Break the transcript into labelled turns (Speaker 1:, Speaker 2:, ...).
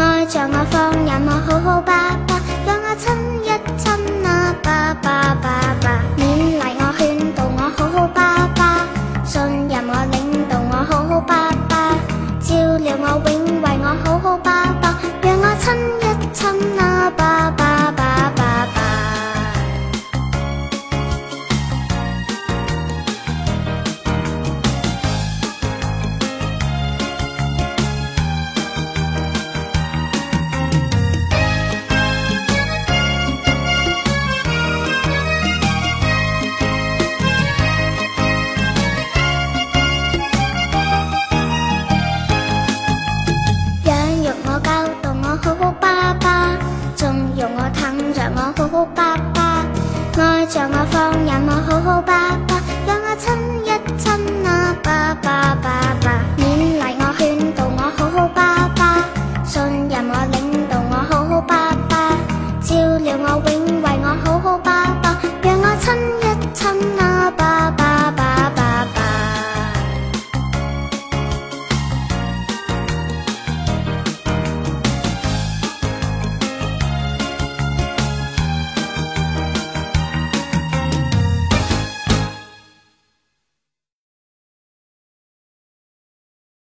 Speaker 1: 爱，着我放任我好好爸爸，让我亲一亲啊爸爸爸。爸，勉励我劝导我好好爸爸，信任我领导我好好爸爸，照料我永为我好好容我疼着我好爸爸，爱着我放任我